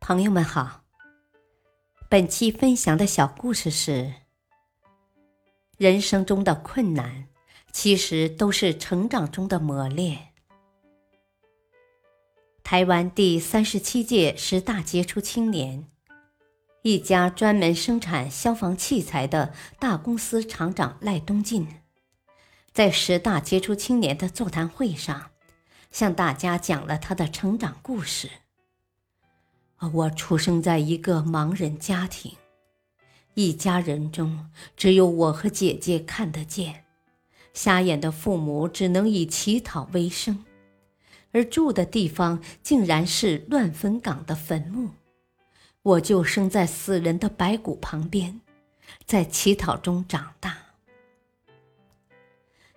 朋友们好，本期分享的小故事是：人生中的困难，其实都是成长中的磨练。台湾第三十七届十大杰出青年，一家专门生产消防器材的大公司厂长赖东进，在十大杰出青年的座谈会上，向大家讲了他的成长故事。我出生在一个盲人家庭，一家人中只有我和姐姐看得见，瞎眼的父母只能以乞讨为生，而住的地方竟然是乱坟岗的坟墓。我就生在死人的白骨旁边，在乞讨中长大。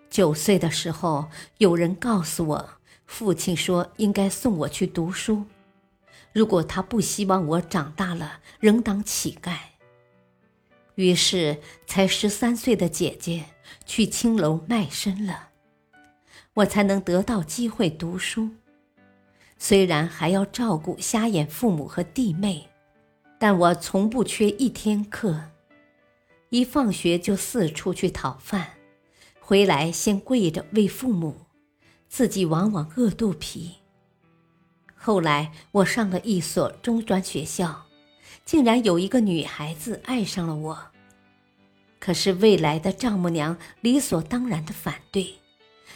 九岁的时候，有人告诉我，父亲说应该送我去读书。如果他不希望我长大了仍当乞丐，于是才十三岁的姐姐去青楼卖身了，我才能得到机会读书。虽然还要照顾瞎眼父母和弟妹，但我从不缺一天课。一放学就四处去讨饭，回来先跪着喂父母，自己往往饿肚皮。后来我上了一所中专学校，竟然有一个女孩子爱上了我。可是未来的丈母娘理所当然的反对，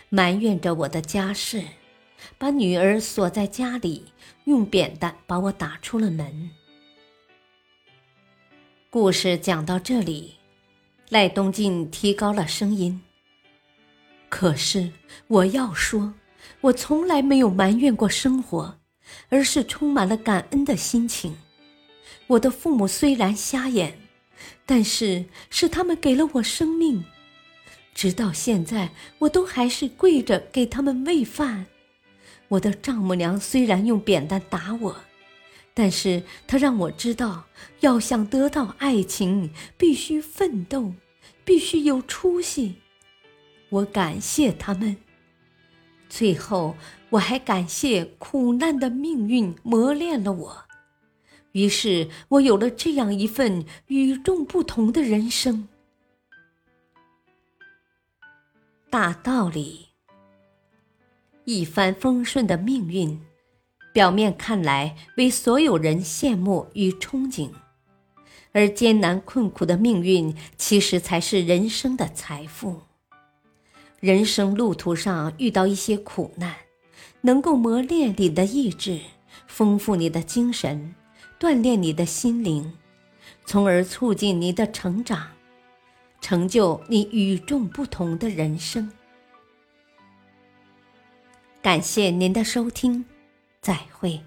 埋怨着我的家世，把女儿锁在家里，用扁担把我打出了门。故事讲到这里，赖东进提高了声音。可是我要说，我从来没有埋怨过生活。而是充满了感恩的心情。我的父母虽然瞎眼，但是是他们给了我生命，直到现在我都还是跪着给他们喂饭。我的丈母娘虽然用扁担打我，但是她让我知道，要想得到爱情，必须奋斗，必须有出息。我感谢他们。最后，我还感谢苦难的命运磨练了我，于是我有了这样一份与众不同的人生。大道理，一帆风顺的命运，表面看来为所有人羡慕与憧憬，而艰难困苦的命运，其实才是人生的财富。人生路途上遇到一些苦难，能够磨练你的意志，丰富你的精神，锻炼你的心灵，从而促进你的成长，成就你与众不同的人生。感谢您的收听，再会。